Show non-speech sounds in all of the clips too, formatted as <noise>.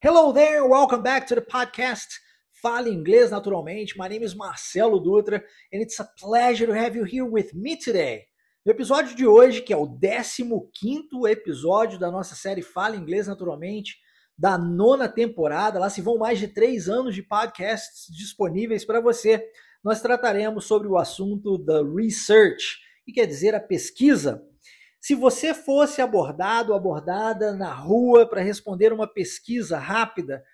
Hello there, welcome back to the podcast Fale Inglês Naturalmente. My name is Marcelo Dutra and it's a pleasure to have you here with me today. No episódio de hoje, que é o 15 episódio da nossa série Fale Inglês Naturalmente, da nona temporada, lá se vão mais de três anos de podcasts disponíveis para você, nós trataremos sobre o assunto da research, que quer dizer a pesquisa se você fosse abordado, abordada na rua para responder uma pesquisa rápida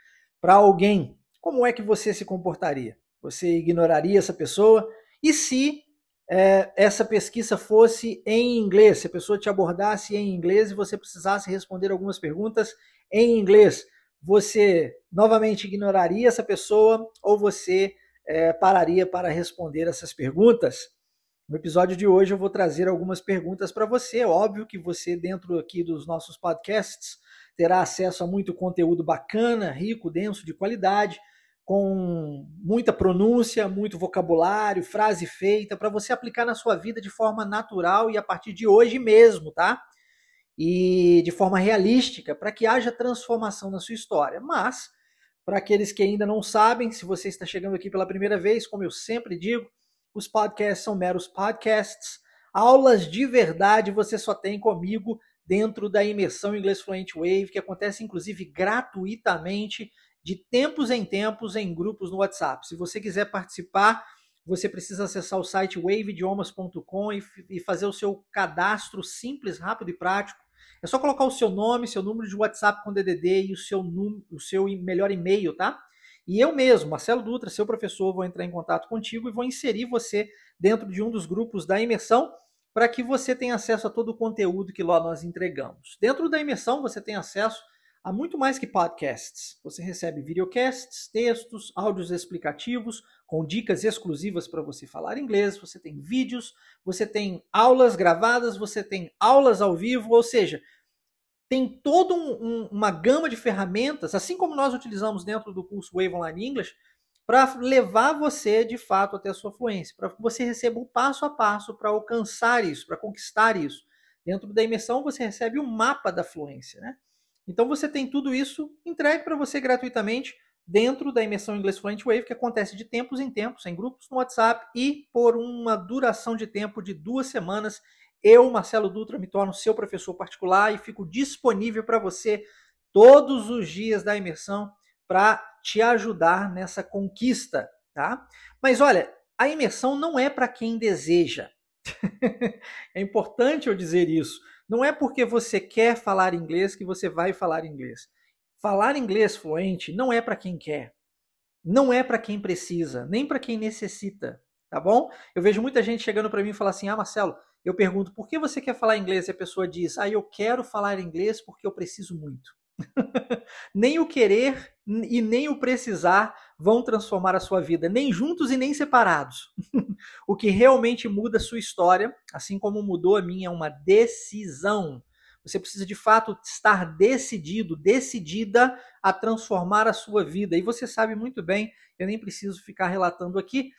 para alguém, como é que você se comportaria? Você ignoraria essa pessoa? E se é, essa pesquisa fosse em inglês, se a pessoa te abordasse em inglês e você precisasse responder algumas perguntas em inglês, você novamente ignoraria essa pessoa ou você é, pararia para responder essas perguntas? No episódio de hoje eu vou trazer algumas perguntas para você. Óbvio que você, dentro aqui dos nossos podcasts, terá acesso a muito conteúdo bacana, rico, denso, de qualidade, com muita pronúncia, muito vocabulário, frase feita, para você aplicar na sua vida de forma natural e a partir de hoje mesmo, tá? E de forma realística, para que haja transformação na sua história. Mas, para aqueles que ainda não sabem, se você está chegando aqui pela primeira vez, como eu sempre digo, os podcasts são meros podcasts. Aulas de verdade você só tem comigo dentro da imersão Inglês Fluent Wave, que acontece inclusive gratuitamente de tempos em tempos em grupos no WhatsApp. Se você quiser participar, você precisa acessar o site waveidiomas.com e fazer o seu cadastro simples, rápido e prático. É só colocar o seu nome, seu número de WhatsApp com DDD e o seu, o seu melhor e-mail, tá? E eu mesmo, Marcelo Dutra, seu professor, vou entrar em contato contigo e vou inserir você dentro de um dos grupos da imersão para que você tenha acesso a todo o conteúdo que lá nós entregamos. Dentro da imersão, você tem acesso a muito mais que podcasts. Você recebe videocasts, textos, áudios explicativos, com dicas exclusivas para você falar inglês, você tem vídeos, você tem aulas gravadas, você tem aulas ao vivo, ou seja, tem toda um, um, uma gama de ferramentas, assim como nós utilizamos dentro do curso Wave Online English, para levar você de fato até a sua fluência, para que você receba o passo a passo para alcançar isso, para conquistar isso. Dentro da imersão você recebe o um mapa da fluência, né? Então você tem tudo isso entregue para você gratuitamente dentro da imersão Inglês Fluent Wave, que acontece de tempos em tempos, em grupos no WhatsApp e por uma duração de tempo de duas semanas eu, Marcelo Dutra, me torno seu professor particular e fico disponível para você todos os dias da imersão para te ajudar nessa conquista, tá? Mas olha, a imersão não é para quem deseja. <laughs> é importante eu dizer isso. Não é porque você quer falar inglês que você vai falar inglês. Falar inglês fluente não é para quem quer. Não é para quem precisa, nem para quem necessita, tá bom? Eu vejo muita gente chegando para mim e falar assim: "Ah, Marcelo, eu pergunto por que você quer falar inglês e a pessoa diz, ah, eu quero falar inglês porque eu preciso muito. <laughs> nem o querer e nem o precisar vão transformar a sua vida, nem juntos e nem separados. <laughs> o que realmente muda a sua história, assim como mudou a minha, é uma decisão. Você precisa de fato estar decidido, decidida a transformar a sua vida. E você sabe muito bem, eu nem preciso ficar relatando aqui,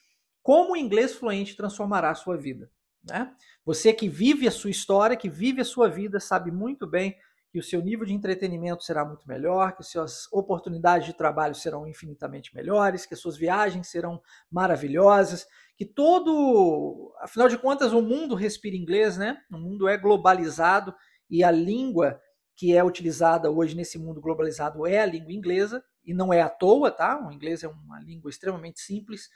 como o inglês fluente transformará a sua vida. Né? Você que vive a sua história, que vive a sua vida, sabe muito bem que o seu nível de entretenimento será muito melhor, que as suas oportunidades de trabalho serão infinitamente melhores, que as suas viagens serão maravilhosas, que todo, afinal de contas, o mundo respira inglês, né? O mundo é globalizado e a língua que é utilizada hoje nesse mundo globalizado é a língua inglesa, e não é à toa, tá? O inglês é uma língua extremamente simples,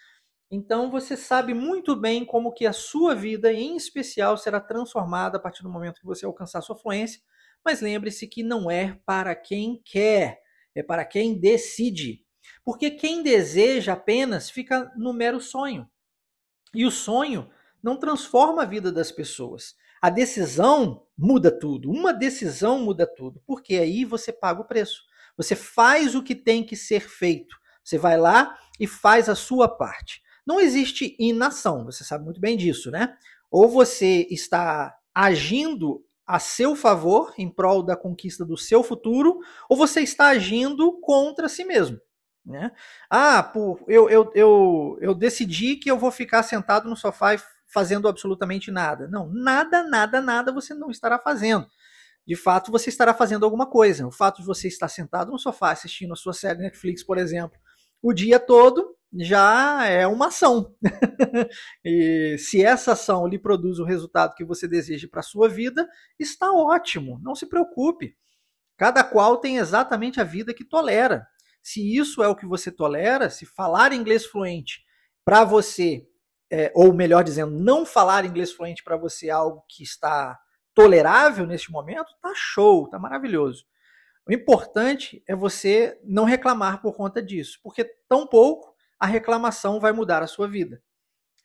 então você sabe muito bem como que a sua vida, em especial, será transformada a partir do momento que você alcançar sua fluência. Mas lembre-se que não é para quem quer, é para quem decide. Porque quem deseja apenas fica no mero sonho. E o sonho não transforma a vida das pessoas. A decisão muda tudo. Uma decisão muda tudo. Porque aí você paga o preço. Você faz o que tem que ser feito. Você vai lá e faz a sua parte. Não existe inação, você sabe muito bem disso, né? Ou você está agindo a seu favor, em prol da conquista do seu futuro, ou você está agindo contra si mesmo. Né? Ah, por, eu, eu, eu, eu decidi que eu vou ficar sentado no sofá e fazendo absolutamente nada. Não, nada, nada, nada você não estará fazendo. de fato você estará fazendo alguma coisa. O fato de você estar sentado no sofá assistindo a sua série Netflix, por exemplo, o dia todo já é uma ação. <laughs> e se essa ação lhe produz o resultado que você deseja para a sua vida, está ótimo, não se preocupe. Cada qual tem exatamente a vida que tolera. Se isso é o que você tolera, se falar inglês fluente para você, é, ou melhor dizendo, não falar inglês fluente para você é algo que está tolerável neste momento, tá show, tá maravilhoso. O importante é você não reclamar por conta disso, porque tão pouco a reclamação vai mudar a sua vida.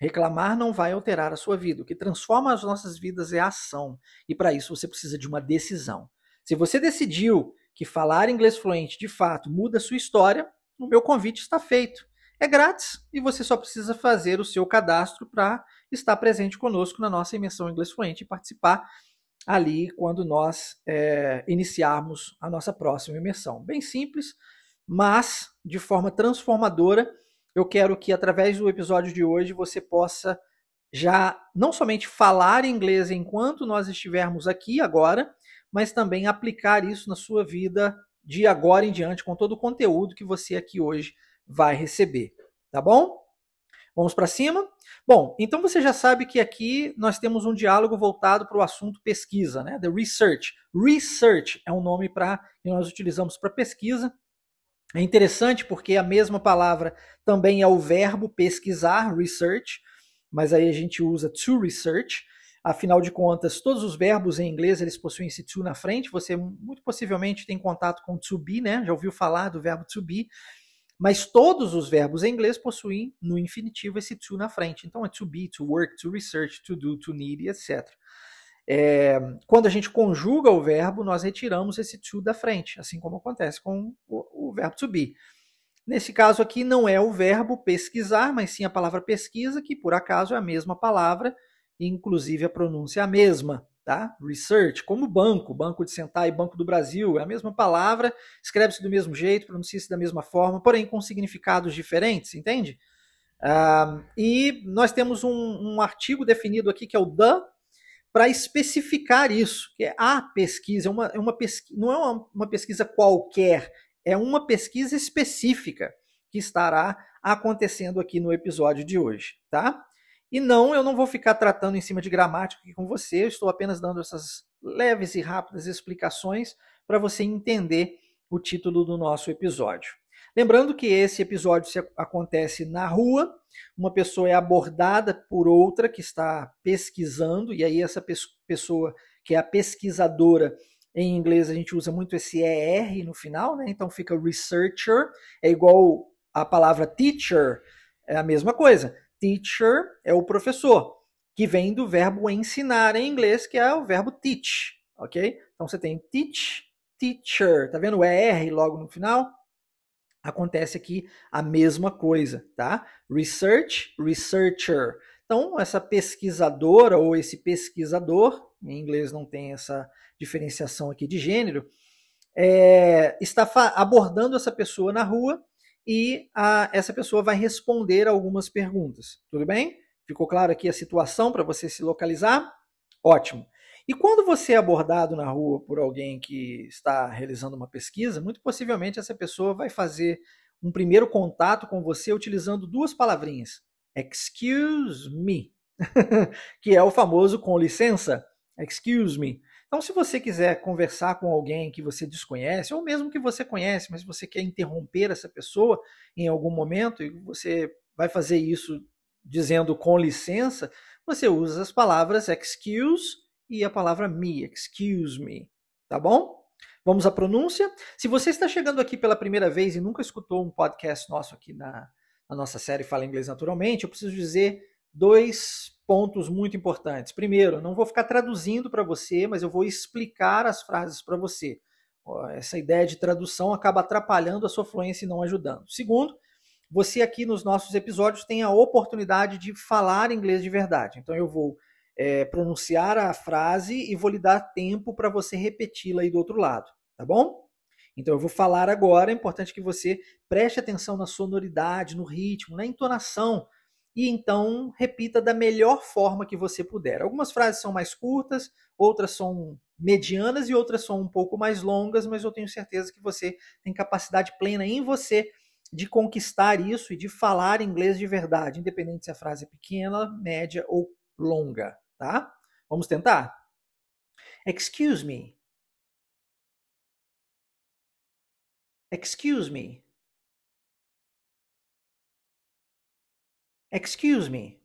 Reclamar não vai alterar a sua vida. O que transforma as nossas vidas é a ação. E para isso você precisa de uma decisão. Se você decidiu que falar inglês fluente de fato muda a sua história, o meu convite está feito. É grátis e você só precisa fazer o seu cadastro para estar presente conosco na nossa imersão inglês fluente e participar ali quando nós é, iniciarmos a nossa próxima imersão. Bem simples, mas de forma transformadora. Eu quero que através do episódio de hoje você possa já não somente falar inglês enquanto nós estivermos aqui agora, mas também aplicar isso na sua vida de agora em diante com todo o conteúdo que você aqui hoje vai receber, tá bom? Vamos para cima? Bom, então você já sabe que aqui nós temos um diálogo voltado para o assunto pesquisa, né? The research. Research é um nome para que nós utilizamos para pesquisa. É interessante porque a mesma palavra também é o verbo pesquisar, research, mas aí a gente usa to research. Afinal de contas, todos os verbos em inglês eles possuem esse to na frente. Você muito possivelmente tem contato com to be, né? Já ouviu falar do verbo to be? Mas todos os verbos em inglês possuem no infinitivo esse to na frente. Então é to be, to work, to research, to do, to need, etc. É, quando a gente conjuga o verbo, nós retiramos esse to da frente, assim como acontece com o, o verbo to be. Nesse caso aqui, não é o verbo pesquisar, mas sim a palavra pesquisa, que por acaso é a mesma palavra, inclusive a pronúncia é a mesma tá? Research, como banco, Banco de Sentar e Banco do Brasil, é a mesma palavra, escreve-se do mesmo jeito, pronuncia-se da mesma forma, porém com significados diferentes, entende? Uh, e nós temos um, um, artigo definido aqui que é o the para especificar isso, que é a pesquisa, é uma, é uma pesquisa, não é uma, uma pesquisa qualquer, é uma pesquisa específica que estará acontecendo aqui no episódio de hoje, tá? E não, eu não vou ficar tratando em cima de gramática aqui com você, eu estou apenas dando essas leves e rápidas explicações para você entender o título do nosso episódio. Lembrando que esse episódio acontece na rua, uma pessoa é abordada por outra que está pesquisando, e aí essa pessoa, que é a pesquisadora, em inglês a gente usa muito esse ER no final, né? Então fica researcher, é igual a palavra teacher, é a mesma coisa teacher é o professor, que vem do verbo ensinar em inglês, que é o verbo teach, ok? Então você tem teach, teacher, tá vendo o ER logo no final? Acontece aqui a mesma coisa, tá? Research, researcher. Então, essa pesquisadora ou esse pesquisador, em inglês não tem essa diferenciação aqui de gênero, é, está abordando essa pessoa na rua e a, essa pessoa vai responder algumas perguntas. Tudo bem? Ficou claro aqui a situação para você se localizar? Ótimo. E quando você é abordado na rua por alguém que está realizando uma pesquisa, muito possivelmente essa pessoa vai fazer um primeiro contato com você utilizando duas palavrinhas: excuse me, <laughs> que é o famoso com licença, excuse me. Então, se você quiser conversar com alguém que você desconhece, ou mesmo que você conhece, mas você quer interromper essa pessoa em algum momento, e você vai fazer isso dizendo com licença, você usa as palavras excuse e a palavra me, excuse me, tá bom? Vamos à pronúncia. Se você está chegando aqui pela primeira vez e nunca escutou um podcast nosso aqui na, na nossa série Fala Inglês Naturalmente, eu preciso dizer dois pontos muito importantes. Primeiro, não vou ficar traduzindo para você, mas eu vou explicar as frases para você. Essa ideia de tradução acaba atrapalhando a sua fluência e não ajudando. Segundo, você aqui nos nossos episódios tem a oportunidade de falar inglês de verdade. Então eu vou é, pronunciar a frase e vou lhe dar tempo para você repeti-la aí do outro lado, tá bom? Então eu vou falar agora, é importante que você preste atenção na sonoridade, no ritmo, na entonação e então repita da melhor forma que você puder. Algumas frases são mais curtas, outras são medianas e outras são um pouco mais longas, mas eu tenho certeza que você tem capacidade plena em você de conquistar isso e de falar inglês de verdade, independente se a frase é pequena, média ou longa, tá? Vamos tentar? Excuse me. Excuse me. Excuse me.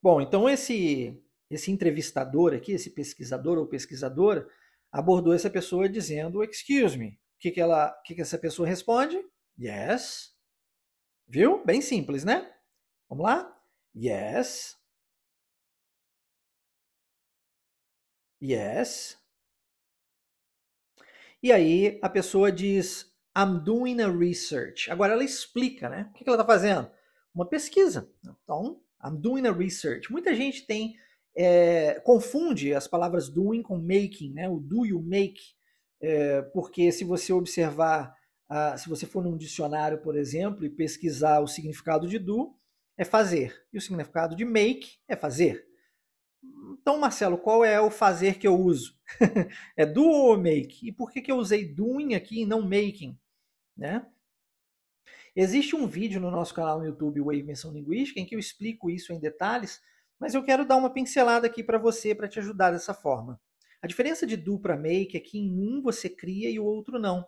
Bom, então esse esse entrevistador aqui, esse pesquisador ou pesquisadora, abordou essa pessoa dizendo excuse me. O que, que, ela, que, que essa pessoa responde? Yes. Viu? Bem simples, né? Vamos lá? Yes. Yes. E aí a pessoa diz I'm doing a research. Agora ela explica, né? O que ela está fazendo? Uma pesquisa. Então, I'm doing a research. Muita gente tem é, confunde as palavras doing com making, né? O do e o make, é, porque se você observar, ah, se você for num dicionário, por exemplo, e pesquisar o significado de do, é fazer, e o significado de make é fazer. Então, Marcelo, qual é o fazer que eu uso? <laughs> é do ou make? E por que, que eu usei doing aqui e não making? Né? Existe um vídeo no nosso canal no YouTube, Wave Menção Linguística, em que eu explico isso em detalhes, mas eu quero dar uma pincelada aqui para você para te ajudar dessa forma. A diferença de do para make é que em um você cria e o outro não.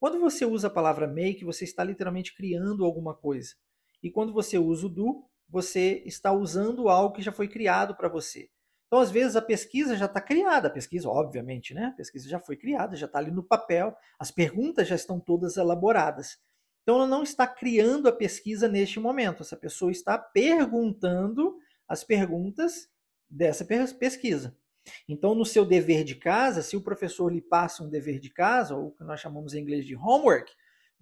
Quando você usa a palavra make, você está literalmente criando alguma coisa. E quando você usa o do, você está usando algo que já foi criado para você. Então, às vezes, a pesquisa já está criada, a pesquisa, obviamente, né? A pesquisa já foi criada, já está ali no papel, as perguntas já estão todas elaboradas. Então, ela não está criando a pesquisa neste momento, essa pessoa está perguntando as perguntas dessa pesquisa. Então, no seu dever de casa, se o professor lhe passa um dever de casa, ou o que nós chamamos em inglês de homework,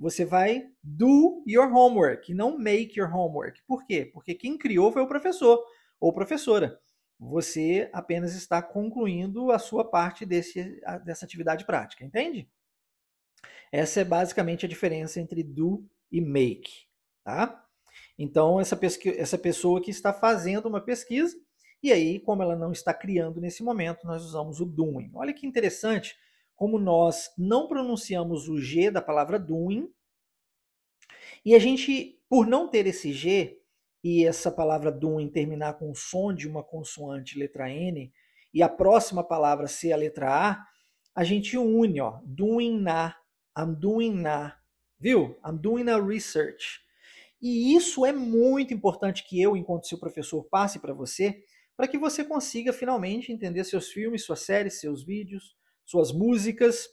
você vai do your homework não make your homework. Por quê? Porque quem criou foi o professor ou professora. Você apenas está concluindo a sua parte desse, dessa atividade prática, entende? Essa é basicamente a diferença entre do e make, tá? Então, essa, essa pessoa que está fazendo uma pesquisa, e aí, como ela não está criando nesse momento, nós usamos o doing. Olha que interessante como nós não pronunciamos o G da palavra doing, e a gente, por não ter esse G, e essa palavra doing terminar com o som de uma consoante letra N, e a próxima palavra ser a letra A, a gente une, ó, doing na, I'm doing na, viu? I'm doing a research. E isso é muito importante que eu, enquanto seu professor, passe para você, para que você consiga finalmente entender seus filmes, suas séries, seus vídeos, suas músicas,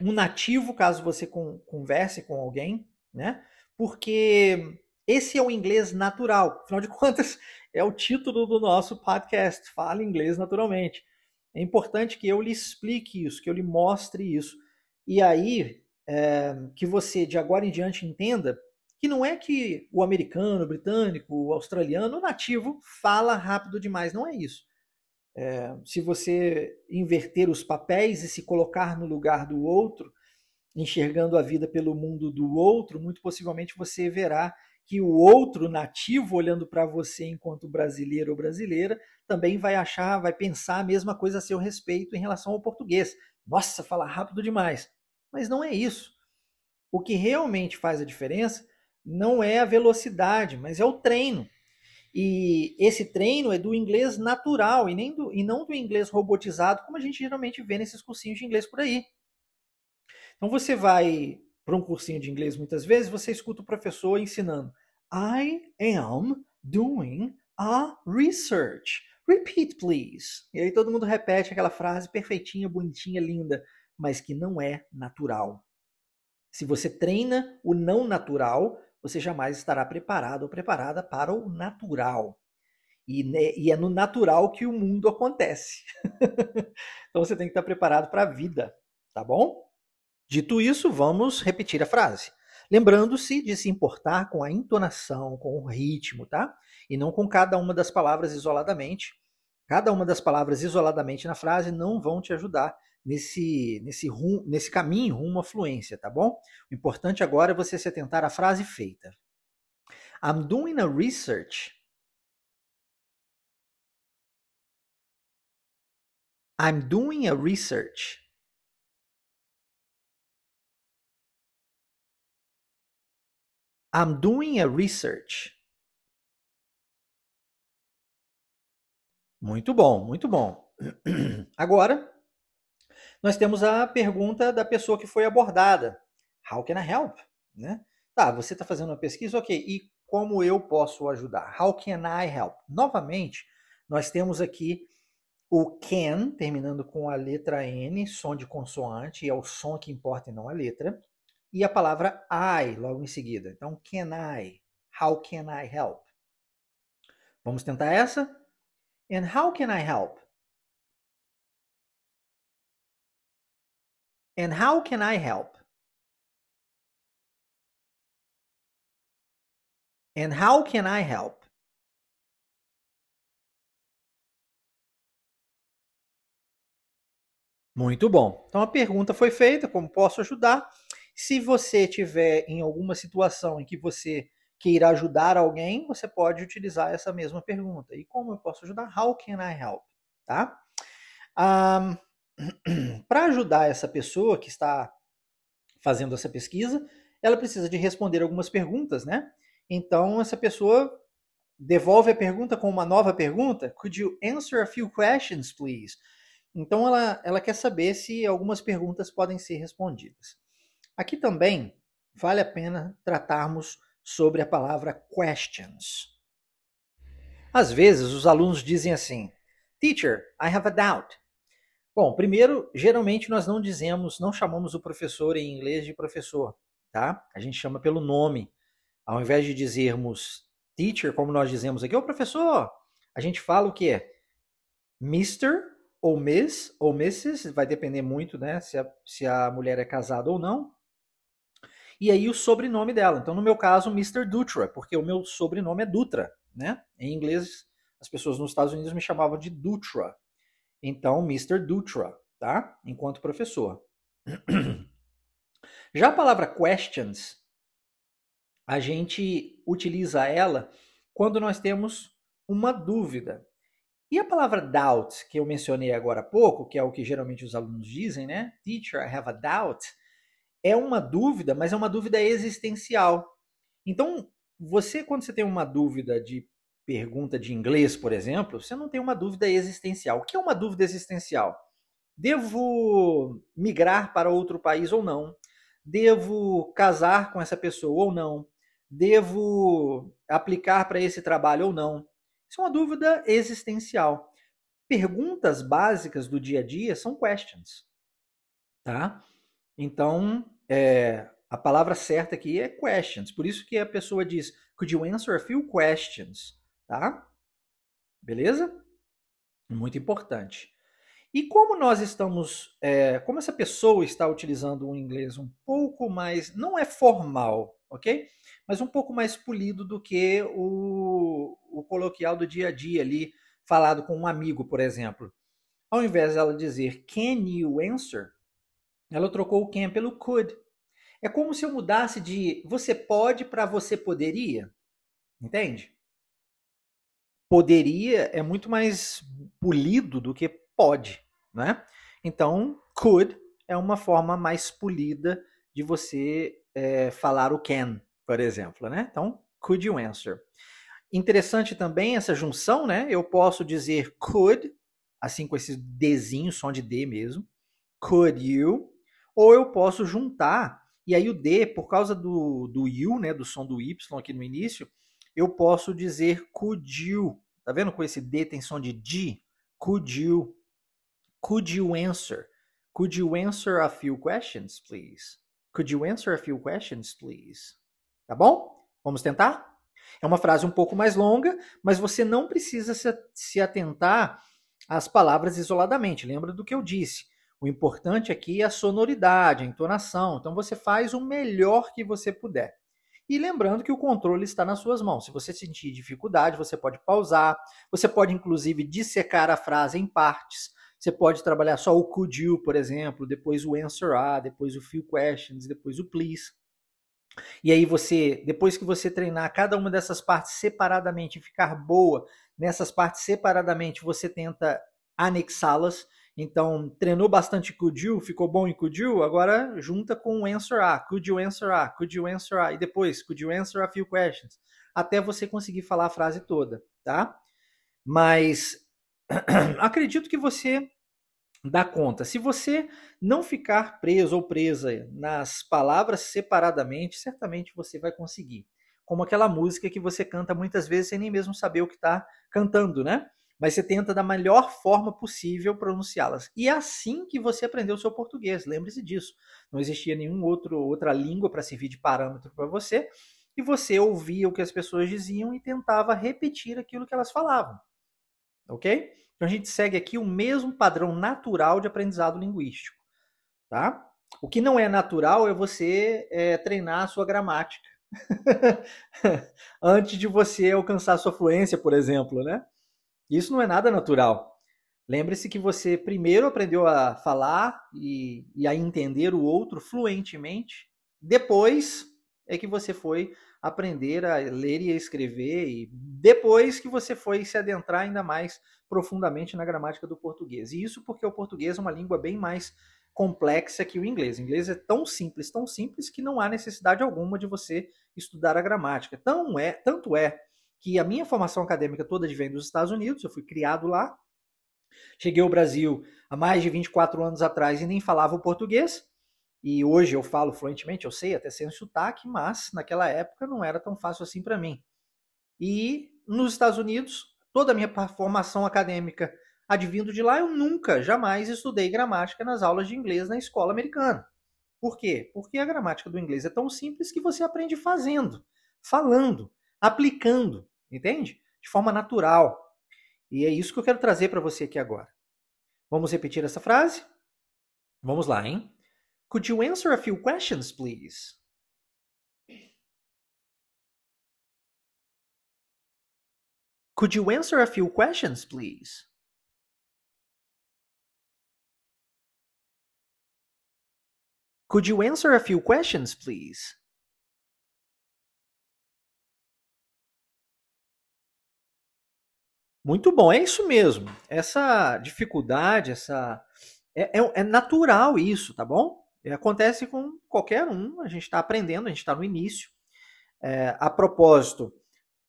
um nativo, caso você converse com alguém, né? Porque esse é o inglês natural. Afinal de <laughs> contas, é o título do nosso podcast, Fala Inglês Naturalmente. É importante que eu lhe explique isso, que eu lhe mostre isso. E aí, é, que você, de agora em diante, entenda que não é que o americano, o britânico, o australiano, o nativo fala rápido demais, não é isso. É, se você inverter os papéis e se colocar no lugar do outro, enxergando a vida pelo mundo do outro, muito possivelmente você verá que o outro nativo, olhando para você enquanto brasileiro ou brasileira, também vai achar, vai pensar a mesma coisa a seu respeito em relação ao português. Nossa, fala rápido demais. Mas não é isso. O que realmente faz a diferença não é a velocidade, mas é o treino. E esse treino é do inglês natural e, nem do, e não do inglês robotizado, como a gente geralmente vê nesses cursinhos de inglês por aí. Então você vai para um cursinho de inglês muitas vezes, você escuta o professor ensinando: I am doing a research. Repeat, please. E aí todo mundo repete aquela frase perfeitinha, bonitinha, linda, mas que não é natural. Se você treina o não natural, você jamais estará preparado ou preparada para o natural. E, né, e é no natural que o mundo acontece. <laughs> então você tem que estar preparado para a vida, tá bom? Dito isso, vamos repetir a frase. Lembrando-se de se importar com a entonação, com o ritmo, tá? E não com cada uma das palavras isoladamente. Cada uma das palavras isoladamente na frase não vão te ajudar nesse, nesse, rum, nesse caminho rumo à fluência, tá bom? O importante agora é você se atentar à frase feita. I'm doing a research. I'm doing a research. I'm doing a research. Muito bom, muito bom. <clears throat> Agora, nós temos a pergunta da pessoa que foi abordada. How can I help? Né? Tá, você está fazendo uma pesquisa, ok. E como eu posso ajudar? How can I help? Novamente, nós temos aqui o can, terminando com a letra N, som de consoante, é o som que importa e não a letra. E a palavra I logo em seguida. Então, can I? How can I help? Vamos tentar essa? And how can I help? And how can I help? And how can I help? Muito bom. Então a pergunta foi feita, como posso ajudar? Se você tiver em alguma situação em que você queira ajudar alguém, você pode utilizar essa mesma pergunta. E como eu posso ajudar? How can I help? Tá? Um, <clears throat> Para ajudar essa pessoa que está fazendo essa pesquisa, ela precisa de responder algumas perguntas, né? Então essa pessoa devolve a pergunta com uma nova pergunta. Could you answer a few questions, please? Então ela, ela quer saber se algumas perguntas podem ser respondidas. Aqui também vale a pena tratarmos sobre a palavra questions. Às vezes os alunos dizem assim: Teacher, I have a doubt. Bom, primeiro, geralmente nós não dizemos, não chamamos o professor em inglês de professor, tá? A gente chama pelo nome. Ao invés de dizermos teacher, como nós dizemos aqui, ô professor, a gente fala o quê? Mr. ou Miss ou Mrs., vai depender muito, né, se a, se a mulher é casada ou não. E aí o sobrenome dela. Então, no meu caso, Mr. Dutra, porque o meu sobrenome é Dutra, né? Em inglês, as pessoas nos Estados Unidos me chamavam de Dutra. Então, Mr. Dutra, tá? Enquanto professor. <clears throat> Já a palavra questions, a gente utiliza ela quando nós temos uma dúvida. E a palavra doubt, que eu mencionei agora há pouco, que é o que geralmente os alunos dizem, né? Teacher, I have a doubt é uma dúvida, mas é uma dúvida existencial. Então, você, quando você tem uma dúvida de pergunta de inglês, por exemplo, você não tem uma dúvida existencial. O que é uma dúvida existencial? Devo migrar para outro país ou não? Devo casar com essa pessoa ou não? Devo aplicar para esse trabalho ou não? Isso é uma dúvida existencial. Perguntas básicas do dia a dia são questions, tá? Então, é, a palavra certa aqui é questions. Por isso que a pessoa diz, could you answer a few questions? Tá? Beleza? Muito importante. E como nós estamos, é, como essa pessoa está utilizando um inglês um pouco mais, não é formal, ok? Mas um pouco mais polido do que o, o coloquial do dia a dia ali, falado com um amigo, por exemplo. Ao invés dela dizer can you answer, ela trocou o can pelo could. É como se eu mudasse de você pode para você poderia. Entende? Poderia é muito mais polido do que pode, né? Então, could é uma forma mais polida de você é, falar o can, por exemplo, né? Então, could you answer? Interessante também essa junção, né? Eu posso dizer could, assim com esse Dzinho, som de D mesmo. Could you? Ou eu posso juntar, e aí o D, por causa do, do you, né, do som do Y aqui no início, eu posso dizer could you. Tá vendo com esse D tem som de D? Could you? Could you answer? Could you answer a few questions, please? Could you answer a few questions, please? Tá bom? Vamos tentar? É uma frase um pouco mais longa, mas você não precisa se atentar às palavras isoladamente. Lembra do que eu disse? O importante aqui é a sonoridade, a entonação. Então você faz o melhor que você puder. E lembrando que o controle está nas suas mãos. Se você sentir dificuldade, você pode pausar, você pode inclusive dissecar a frase em partes. Você pode trabalhar só o could you, por exemplo, depois o answer a, depois o few questions, depois o please. E aí você, depois que você treinar cada uma dessas partes separadamente e ficar boa nessas partes separadamente, você tenta anexá-las Então, treinou bastante you, ficou bom em you, agora junta com o answer a. You answer a? You answer a? E depois, you answer a few questions? Até você conseguir falar a frase toda, tá? Mas <clears throat> acredito que você dá conta. Se você não ficar preso ou presa nas palavras separadamente, certamente você vai conseguir. Como aquela música que você canta muitas vezes sem nem mesmo saber o que está cantando, né? Mas você tenta da melhor forma possível pronunciá-las. E é assim que você aprendeu o seu português. Lembre-se disso. Não existia nenhuma outra língua para servir de parâmetro para você. E você ouvia o que as pessoas diziam e tentava repetir aquilo que elas falavam. Ok? Então a gente segue aqui o mesmo padrão natural de aprendizado linguístico. Tá? O que não é natural é você é, treinar a sua gramática. <laughs> Antes de você alcançar a sua fluência, por exemplo, né? Isso não é nada natural. Lembre-se que você primeiro aprendeu a falar e, e, a entender o outro fluentemente, depois é que você foi aprender a ler e a escrever, e depois que você foi se adentrar ainda mais profundamente na gramática do português. E isso porque o português é uma língua bem mais complexa que o inglês. O inglês é tão simples, tão simples que não há necessidade alguma de você estudar a gramática. Tão é, tanto é que a minha formação acadêmica toda vem dos Estados Unidos, eu fui criado lá. Cheguei ao Brasil há mais de 24 anos atrás e nem falava o português. E hoje eu falo fluentemente, eu sei até sem sotaque, mas naquela época não era tão fácil assim para mim. E nos Estados Unidos, toda a minha formação acadêmica advindo de lá, eu nunca, jamais estudei gramática nas aulas de inglês na escola americana. Por quê? Porque a gramática do inglês é tão simples que você aprende fazendo, falando, aplicando, entende? De forma natural. E é isso que eu quero trazer para você aqui agora. Vamos repetir essa frase? Vamos lá, hein? Could you answer a few questions, please? Could you answer a few questions, please? Could you answer a few questions, please? Muito bom, é isso mesmo. Essa dificuldade, essa é, é, é natural isso, tá bom? Acontece com qualquer um, a gente está aprendendo, a gente está no início. É, a propósito,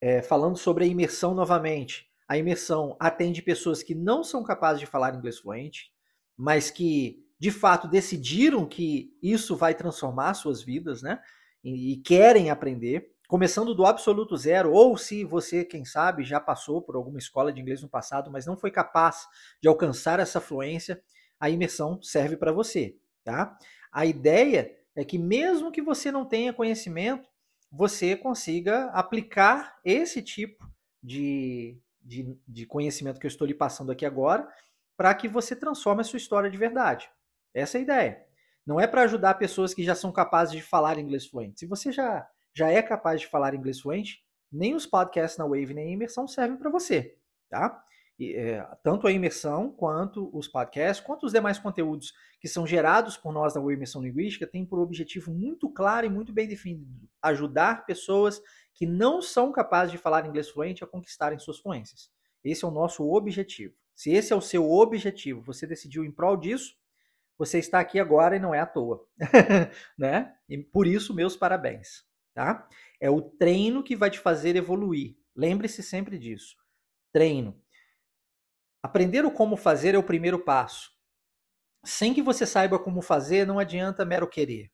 é, falando sobre a imersão novamente, a imersão atende pessoas que não são capazes de falar inglês fluente, mas que de fato decidiram que isso vai transformar suas vidas, né? E, e querem aprender, começando do absoluto zero, ou se você, quem sabe, já passou por alguma escola de inglês no passado, mas não foi capaz de alcançar essa fluência, a imersão serve para você, tá? A ideia é que, mesmo que você não tenha conhecimento, você consiga aplicar esse tipo de, de, de conhecimento que eu estou lhe passando aqui agora para que você transforme a sua história de verdade. Essa é a ideia. Não é para ajudar pessoas que já são capazes de falar inglês fluente. Se você já, já é capaz de falar inglês fluente, nem os podcasts na Wave nem a imersão servem para você, tá? E, é, tanto a imersão, quanto os podcasts, quanto os demais conteúdos que são gerados por nós na Web Imersão Linguística, têm por objetivo muito claro e muito bem definido ajudar pessoas que não são capazes de falar inglês fluente a conquistarem suas fluências. Esse é o nosso objetivo. Se esse é o seu objetivo, você decidiu em prol disso, você está aqui agora e não é à toa, <laughs> né? E por isso meus parabéns, tá? É o treino que vai te fazer evoluir. Lembre-se sempre disso. Treino. Aprender o como fazer é o primeiro passo. Sem que você saiba como fazer, não adianta mero querer.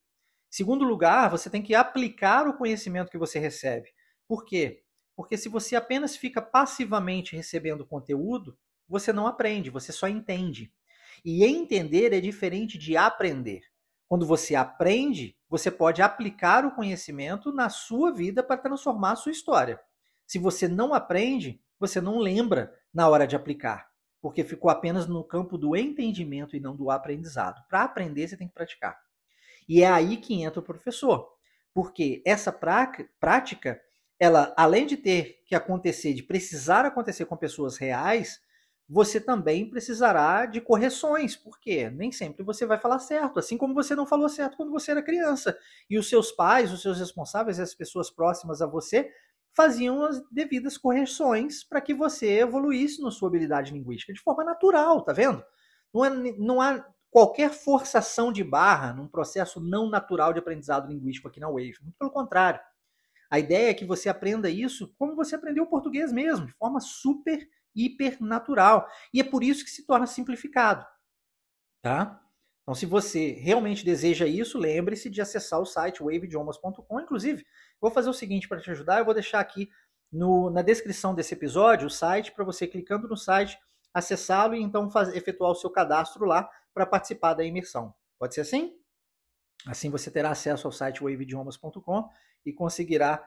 Segundo lugar, você tem que aplicar o conhecimento que você recebe. Por quê? Porque se você apenas fica passivamente recebendo conteúdo, você não aprende, você só entende. E entender é diferente de aprender. Quando você aprende, você pode aplicar o conhecimento na sua vida para transformar a sua história. Se você não aprende, você não lembra na hora de aplicar porque ficou apenas no campo do entendimento e não do aprendizado. Para aprender, você tem que praticar. E é aí que entra o professor, porque essa prática, ela, além de ter que acontecer, de precisar acontecer com pessoas reais, você também precisará de correções, porque nem sempre você vai falar certo, assim como você não falou certo quando você era criança. E os seus pais, os seus responsáveis, as pessoas próximas a você faziam as devidas correções para que você evoluísse na sua habilidade linguística de forma natural, tá vendo? Não, é, não há qualquer forçação de barra num processo não natural de aprendizado linguístico aqui na Wave. Muito pelo contrário. A ideia é que você aprenda isso como você aprendeu o português mesmo, de forma super, hiper natural. E é por isso que se torna simplificado. Tá? Então, se você realmente deseja isso, lembre-se de acessar o site waveidiomas.com. Inclusive, vou fazer o seguinte para te ajudar: eu vou deixar aqui no, na descrição desse episódio o site para você, clicando no site, acessá-lo e então fazer, efetuar o seu cadastro lá para participar da imersão. Pode ser assim? Assim você terá acesso ao site waveidiomas.com e conseguirá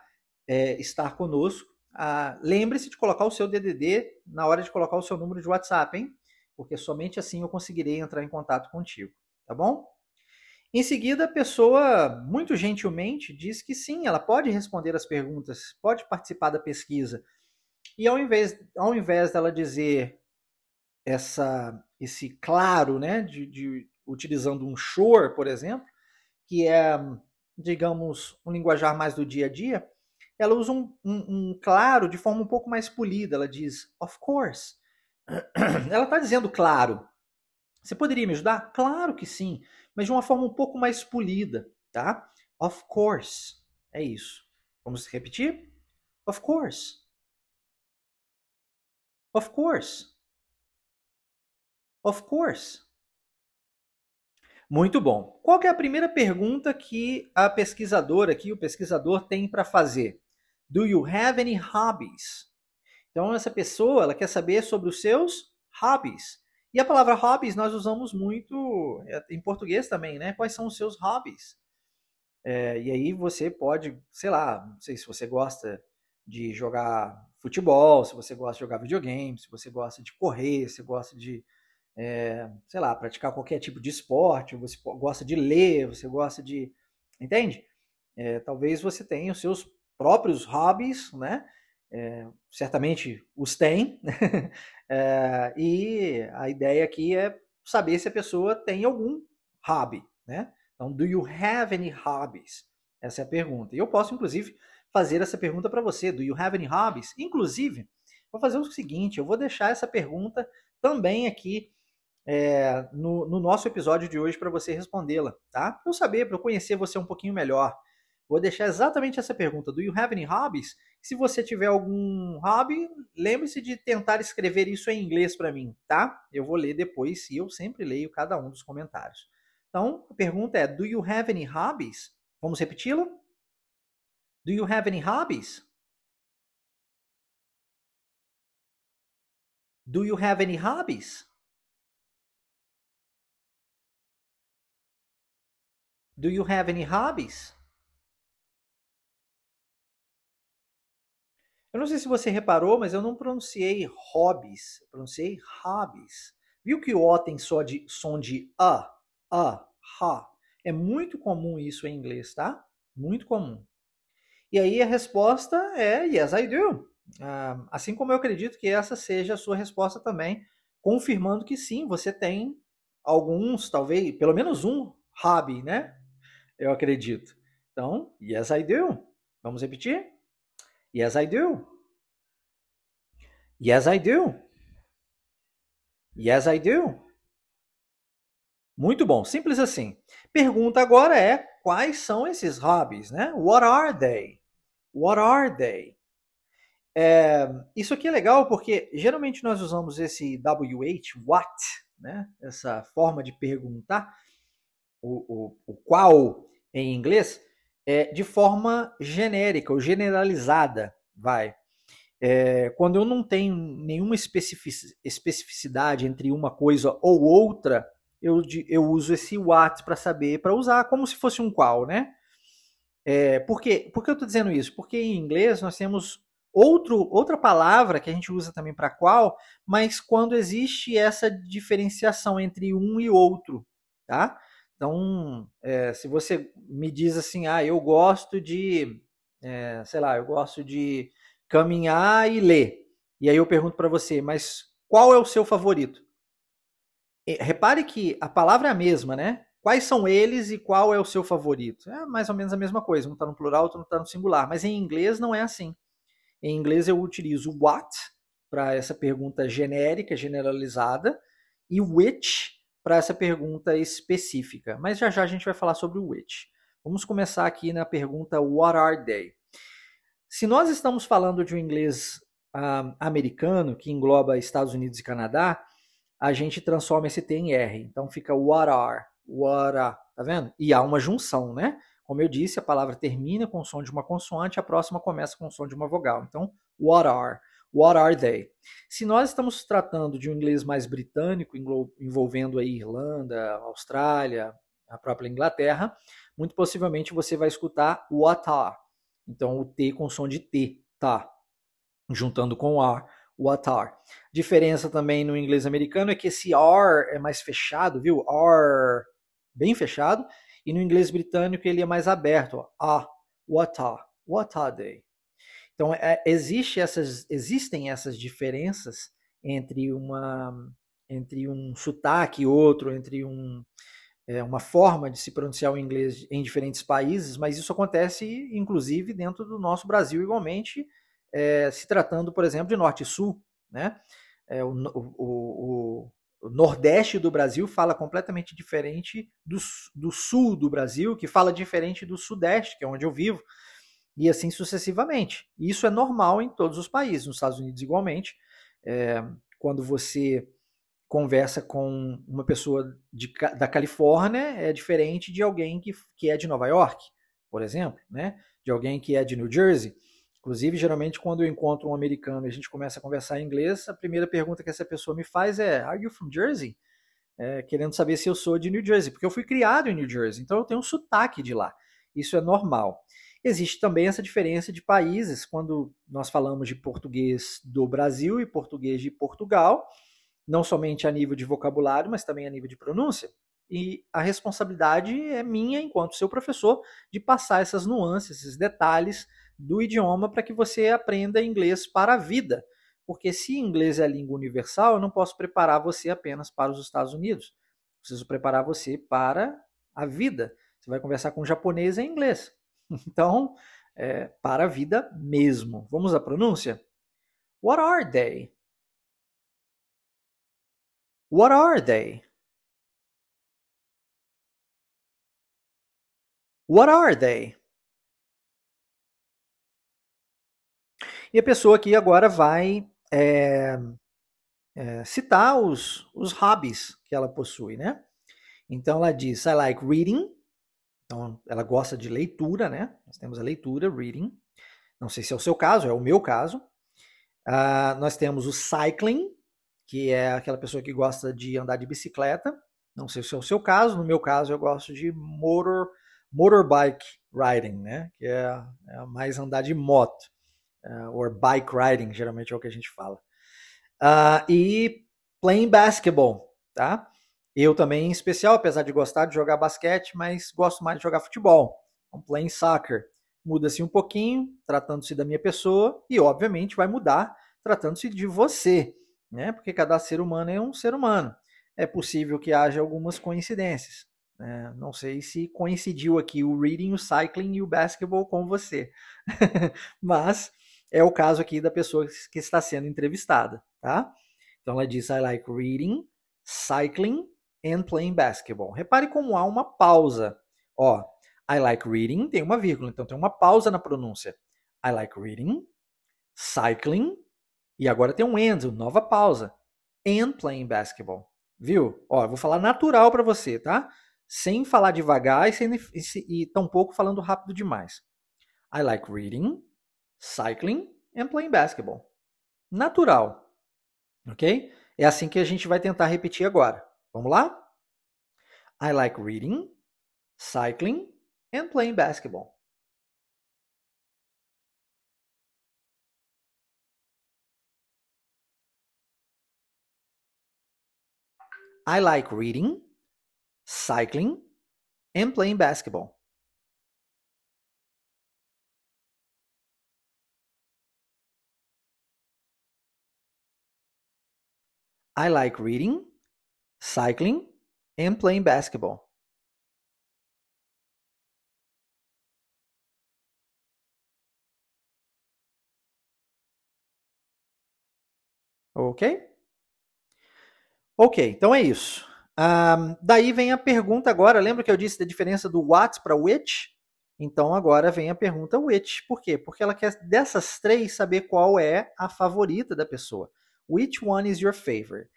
é, estar conosco. Ah, Lembre-se de colocar o seu DDD na hora de colocar o seu número de WhatsApp, hein? Porque somente assim eu conseguirei entrar em contato contigo, tá bom? Em seguida, a pessoa, muito gentilmente, diz que sim, ela pode responder as perguntas, pode participar da pesquisa. E ao invés, ao invés dela dizer essa, esse claro, né, de, de utilizando um sure, por exemplo, que é, digamos, um linguajar mais do dia a dia, ela usa um, um, um claro de forma um pouco mais polida. Ela diz, of course. <clears throat> Ela está dizendo claro. Você poderia me ajudar? Claro que sim mas de uma forma um pouco mais polida, tá? Of course. É isso. Vamos repetir? Of course. Of course. Of course. Muito bom. Qual é a primeira pergunta que a pesquisadora aqui, o pesquisador tem para fazer? Do you have any hobbies? Então essa pessoa, ela quer saber sobre os seus hobbies. E a palavra hobbies nós usamos muito é, em português também, né? Quais são os seus hobbies? É, e aí você pode, sei lá, não sei se você gosta de jogar futebol, se você gosta de jogar videogame, se você gosta de correr, se você gosta de, é, sei lá, praticar qualquer tipo de esporte, você gosta de ler, você gosta de. Entende? É, talvez você tenha os seus próprios hobbies, né? É, certamente os tem, <laughs> é, e a ideia aqui é saber se a pessoa tem algum hobby, né? Então, do you have any hobbies? Essa é a pergunta. E eu posso, inclusive, fazer essa pergunta para você. Do you have any hobbies? Inclusive, vou fazer o seguinte: eu vou deixar essa pergunta também aqui é, no, no, nosso episódio de hoje para você respondê-la, tá? Para eu saber, para eu conhecer você um pouquinho melhor. Vou deixar exatamente essa pergunta: Do you have any hobbies? Se você tiver algum hobby, lembre-se de tentar escrever isso em inglês para mim, tá? Eu vou ler depois e eu sempre leio cada um dos comentários. Então, a pergunta é: Do you have any hobbies? Vamos repeti-la? Do you have any hobbies? Do you have any hobbies? Do you have any hobbies? Eu não sei se você reparou, mas eu não pronunciei hobbies, eu pronunciei hobbies. Viu que o O tem só de som de a, a, ha. É muito comum isso em inglês, tá? Muito comum. E aí a resposta é yes, I do. Assim como eu acredito que essa seja a sua resposta também, confirmando que sim, você tem alguns, talvez, pelo menos um hobby, né? Eu acredito. Então, yes, I do. Vamos repetir? Yes, I do. Yes, I do. Yes, I do. Muito bom, simples assim. Pergunta agora é: quais são esses hobbies, né? What are they? What are they? É, isso aqui é legal porque geralmente nós usamos esse WH, what, né? Essa forma de perguntar, o, o, o qual em inglês, é, de forma genérica ou generalizada, vai. É, quando eu não tenho nenhuma especificidade entre uma coisa ou outra, eu, eu uso esse what para saber, para usar como se fosse um qual, né? É, por, quê? por que eu estou dizendo isso? Porque em inglês nós temos outro, outra palavra que a gente usa também para qual, mas quando existe essa diferenciação entre um e outro, tá? Então, é, se você me diz assim, ah, eu gosto de, é, sei lá, eu gosto de caminhar e ler. E aí eu pergunto para você, mas qual é o seu favorito? Repare que a palavra é a mesma, né? Quais são eles e qual é o seu favorito? É mais ou menos a mesma coisa. Um está no plural, outro está no singular. Mas em inglês não é assim. Em inglês eu utilizo what para essa pergunta genérica, generalizada, e which para essa pergunta específica. Mas já já a gente vai falar sobre o which. Vamos começar aqui na pergunta what are they? Se nós estamos falando de um inglês uh, americano, que engloba Estados Unidos e Canadá, a gente transforma esse T em R. Então fica what are, what are, tá vendo? E há uma junção, né? Como eu disse, a palavra termina com o som de uma consoante, a próxima começa com o som de uma vogal. Então, what are? What are they? Se nós estamos tratando de um inglês mais britânico, envolvendo a Irlanda, Austrália, a própria Inglaterra, muito possivelmente você vai escutar what are. Então, o T com som de T, tá? Juntando com o are, what are. Diferença também no inglês americano é que esse are é mais fechado, viu? Are, bem fechado. E no inglês britânico ele é mais aberto. Ó. Ah, what are? What are they? Então, é, existe essas, existem essas diferenças entre, uma, entre um sotaque e outro, entre um, é, uma forma de se pronunciar o inglês em diferentes países, mas isso acontece, inclusive, dentro do nosso Brasil, igualmente, é, se tratando, por exemplo, de Norte e Sul. Né? É, o, o, o, Nordeste do Brasil fala completamente diferente do, do Sul do Brasil, que fala diferente do Sudeste, que é onde eu vivo e assim sucessivamente. Isso é normal em todos os países, nos Estados Unidos igualmente. É, quando você conversa com uma pessoa de, da Califórnia, é diferente de alguém que, que é de Nova York, por exemplo, né? de alguém que é de New Jersey. Inclusive, geralmente, quando eu encontro um americano e a gente começa a conversar em inglês, a primeira pergunta que essa pessoa me faz é: Are you from Jersey? É, querendo saber se eu sou de New Jersey, porque eu fui criado em New Jersey, então eu tenho um sotaque de lá. Isso é normal. Existe também essa diferença de países, quando nós falamos de português do Brasil e português de Portugal, não somente a nível de vocabulário, mas também a nível de pronúncia. E a responsabilidade é minha, enquanto seu professor, de passar essas nuances, esses detalhes do idioma para que você aprenda inglês para a vida. Porque se inglês é a língua universal, eu não posso preparar você apenas para os Estados Unidos. Preciso preparar você para a vida. Você vai conversar com um japonês em inglês. <laughs> Então, é, para a vida mesmo. Vamos à pronúncia? What are they? What are they? What are they? E a pessoa aqui agora vai é, é, citar os, os hobbies que ela possui, né? Então ela diz: I like reading. Então, ela gosta de leitura, né? Nós temos a leitura, reading. Não sei se é o seu caso, é o meu caso. Uh, nós temos o cycling, que é aquela pessoa que gosta de andar de bicicleta. Não sei se é o seu caso. No meu caso, eu gosto de motor, motorbike riding, né? Que é, é mais andar de moto. Uh, or bike riding, geralmente é o que a gente fala. Uh, e playing basketball, tá? Eu também, em especial, apesar de gostar de jogar basquete, mas gosto mais de jogar futebol. Um playing soccer. Muda-se um pouquinho, tratando-se da minha pessoa, e obviamente vai mudar tratando-se de você, né? Porque cada ser humano é um ser humano. É possível que haja algumas coincidências. Né? Não sei se coincidiu aqui o reading, o cycling e o basketball com você. <laughs> mas é o caso aqui da pessoa que está sendo entrevistada, tá? Então ela diz: I like reading, cycling and playing basketball. Repare como há uma pausa. Ó, I like reading, tem uma vírgula, então tem uma pausa na pronúncia. I like reading, cycling, e agora tem um and, nova pausa. And playing basketball. Viu? Ó, eu vou falar natural para você, tá? Sem falar devagar e, sem, e, e tampouco falando rápido demais. I like reading, cycling and playing basketball. Natural. Ok? É assim que a gente vai tentar repetir agora. Vamos lá? I like reading, cycling and playing basketball. I like reading, cycling, and playing basketball. I like reading, cycling, and playing basketball. Ok? Ok, então é isso. Um, daí vem a pergunta agora. Lembra que eu disse da diferença do what para which? Então agora vem a pergunta which. Por quê? Porque ela quer dessas três saber qual é a favorita da pessoa. Which one is your favorite?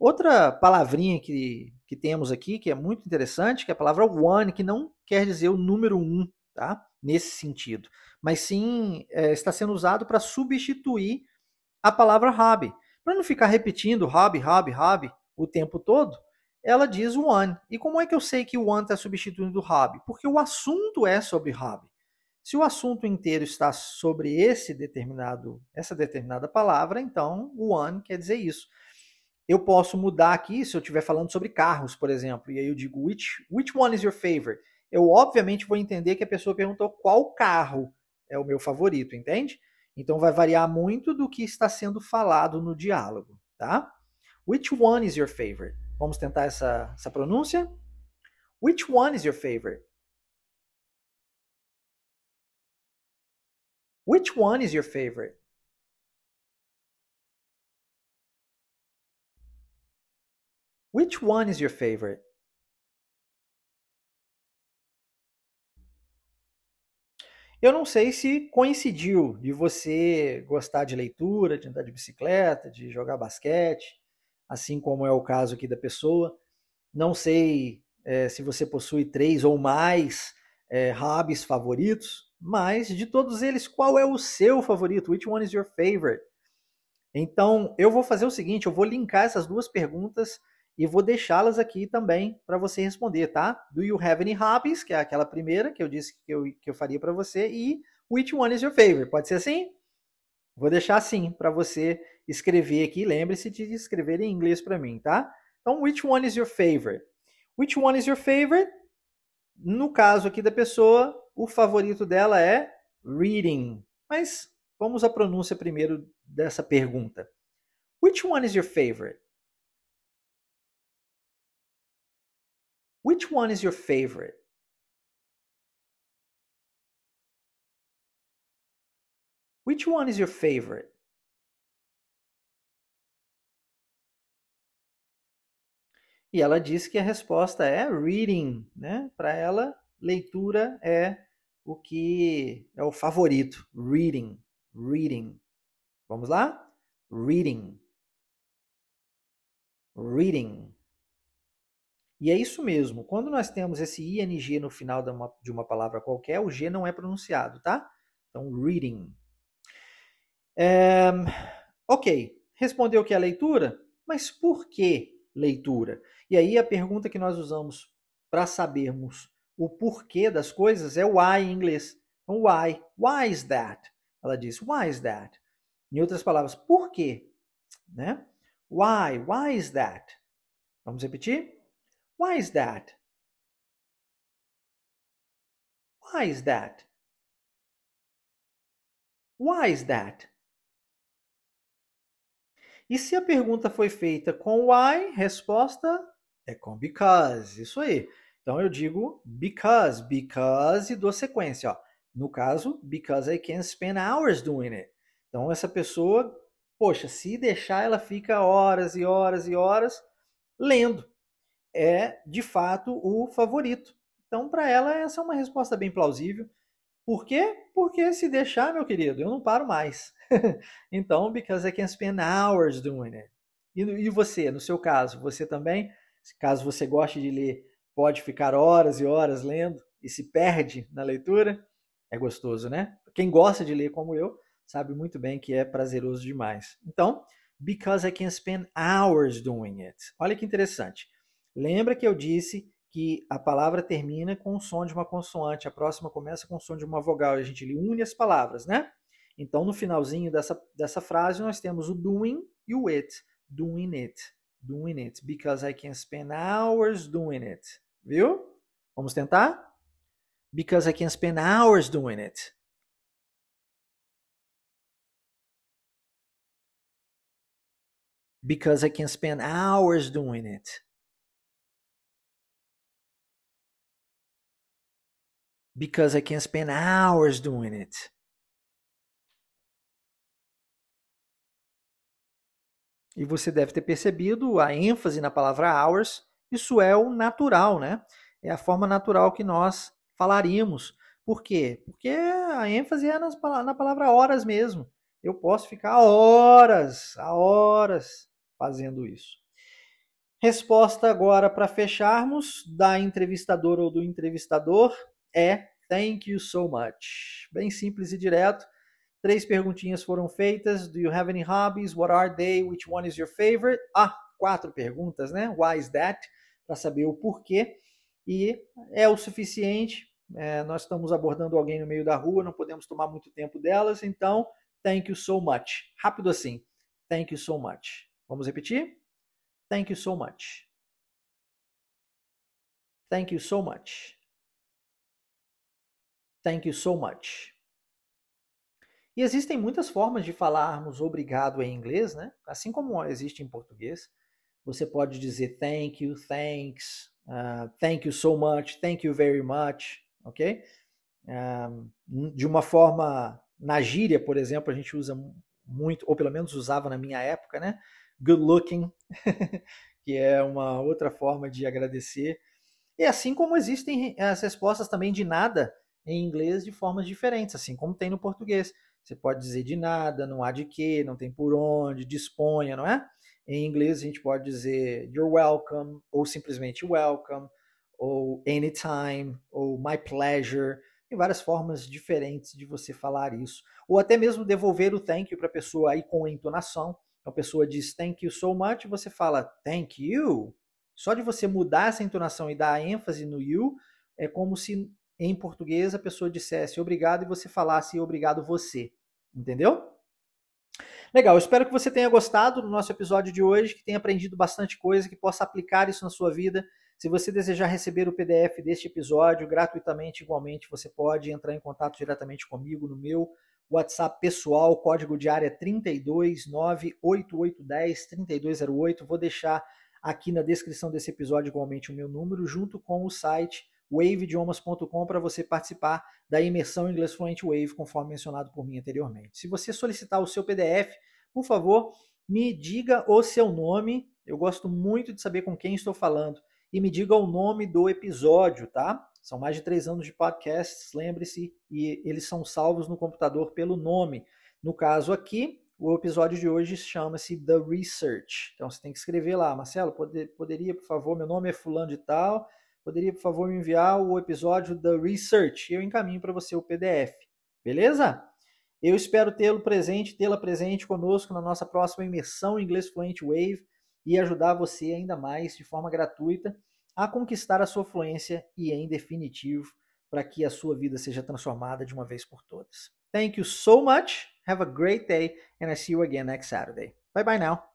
Outra palavrinha que, que temos aqui, que é muito interessante, que é a palavra one, que não quer dizer o número um, tá? Nesse sentido. Mas sim é, está sendo usado para substituir a palavra hobby. Para não ficar repetindo hobby, hobby, hobby o tempo todo, ela diz one. E como é que eu sei que o one está substituindo o hobby? Porque o assunto é sobre hobby. Se o assunto inteiro está sobre esse determinado, essa determinada palavra, então o one quer dizer isso. Eu posso mudar aqui se eu estiver falando sobre carros, por exemplo, e aí eu digo which, which one is your favorite? Eu obviamente vou entender que a pessoa perguntou qual carro é o meu favorito, entende? Então vai variar muito do que está sendo falado no diálogo, tá? Which one is your favorite? Vamos tentar essa, essa pronúncia? Which one is your favorite? Which one is your favorite? Which one is your favorite? Eu não sei se coincidiu de você gostar de leitura, de andar de bicicleta, de jogar basquete, assim como é o caso aqui da pessoa. Não sei é, se você possui três ou mais é, hobbies favoritos, mas de todos eles, qual é o seu favorito? Which one is your favorite? Então, eu vou fazer o seguinte, eu vou linkar essas duas perguntas e vou deixá-las aqui também para você responder, tá? Do you have any hobbies? Que é aquela primeira que eu disse que eu, que eu faria para você e which one is your favorite? Pode ser assim? Vou deixar assim para você escrever aqui. Lembre-se de escrever em inglês para mim, tá? Então, which one is your favorite? Which one is your favorite? No caso aqui da pessoa, o favorito dela é reading. Mas vamos à pronúncia primeiro dessa pergunta. Which one is your favorite? Which one is your favorite? Which one is your favorite? E ela disse que a resposta é reading, né? Para ela, leitura é o que é o favorito. Reading, reading. Vamos lá? Reading. Reading. E é isso mesmo. Quando nós temos esse ing no final de uma, de uma palavra qualquer, o g não é pronunciado, tá? Então, reading. É, ok. Respondeu que é leitura, mas por que leitura? E aí a pergunta que nós usamos para sabermos o porquê das coisas é why em inglês. Então, why? Why is that? Ela diz, why is that? Em outras palavras, por quê? Né? Why? Why is that? Vamos repetir? Why is that? Why is that? Why is that? E se a pergunta foi feita com why, resposta é com because. Isso aí. Então eu digo because, because e dou sequência. Ó. No caso, because I can spend hours doing it. Então essa pessoa, poxa, se deixar, ela fica horas e horas e horas lendo. É de fato o favorito. Então, para ela, essa é uma resposta bem plausível. Por quê? Porque se deixar, meu querido, eu não paro mais. <laughs> então, because I can spend hours doing it. E, e você, no seu caso, você também Caso você goste de ler, pode ficar horas e horas lendo e se perde na leitura. É gostoso, né? Quem gosta de ler como eu, sabe muito bem que é prazeroso demais. Então, because I can spend hours doing it. Olha que interessante. Lembra que eu disse que a palavra termina com o som de uma consoante, a próxima começa com o som de uma vogal, e a gente une as palavras, né? Então, no finalzinho dessa, dessa frase, nós temos o doing e o it, doing it doing it because I can spend hours doing it. Viu? Vamos tentar? Because I can spend hours doing it. Because I can spend hours doing it. Because I can spend hours doing it. E você deve ter percebido a ênfase na palavra hours. Isso é o natural, né? É a forma natural que nós falaríamos. Por quê? Porque a ênfase é nas, na palavra horas mesmo. Eu posso ficar horas, horas fazendo isso. Resposta agora para fecharmos da entrevistadora ou do entrevistador é thank you so much. Bem simples e direto. Três perguntinhas foram feitas. Do you have any hobbies? What are they? Which one is your favorite? Ah, quatro perguntas, né? Why is that? Para saber o porquê. E é o suficiente. É, nós estamos abordando alguém no meio da rua, não podemos tomar muito tempo delas, então, thank you so much. Rápido assim. Thank you so much. Vamos repetir? Thank you so much. Thank you so much. Thank you so much. E existem muitas formas de falarmos obrigado em inglês, né? Assim como existe em português. Você pode dizer thank you, thanks, uh, thank you so much, thank you very much, ok? Um, de uma forma, na gíria, por exemplo, a gente usa muito, ou pelo menos usava na minha época, né? Good looking, <laughs> que é uma outra forma de agradecer. E assim como existem as respostas também de nada em inglês de formas diferentes, assim como tem no português. Você pode dizer de nada, não há de quê, não tem por onde, disponha, não é? Em inglês a gente pode dizer you're welcome, ou simplesmente welcome, ou anytime, ou my pleasure. Tem várias formas diferentes de você falar isso. Ou até mesmo devolver o thank you para a pessoa aí com entonação. A pessoa diz thank you so much, você fala thank you. Só de você mudar essa entonação e dar ênfase no you, é como se em português a pessoa dissesse obrigado e você falasse obrigado você. Entendeu? Legal, espero que você tenha gostado do nosso episódio de hoje, que tenha aprendido bastante coisa, que possa aplicar isso na sua vida. Se você desejar receber o PDF deste episódio gratuitamente, igualmente, você pode entrar em contato diretamente comigo no meu WhatsApp pessoal, código de área 32988103208. Vou deixar aqui na descrição desse episódio igualmente o meu número, junto com o site waveidiomas.com para você participar da imersão Inglês Fluente Wave, conforme mencionado por mim anteriormente. Se você solicitar o seu PDF, por favor, me diga o seu nome. Eu gosto muito de saber com quem estou falando. E me diga o nome do episódio, tá? São mais de três anos de podcasts, lembre-se, e eles são salvos no computador pelo nome. No caso aqui, o episódio de hoje chama-se The Research. Então você tem que escrever lá, Marcelo, poder, poderia, por favor, meu nome é fulano de tal, poderia, por favor, me enviar o episódio da Research. Eu encaminho para você o PDF. Beleza? Eu espero tê-lo presente, tê-la presente conosco na nossa próxima imersão em inglês fluente Wave e ajudar você ainda mais de forma gratuita a conquistar a sua fluência e em definitivo para que a sua vida seja transformada de uma vez por todas. Thank you so much. Have a great day and I see you again next Saturday. Bye bye now.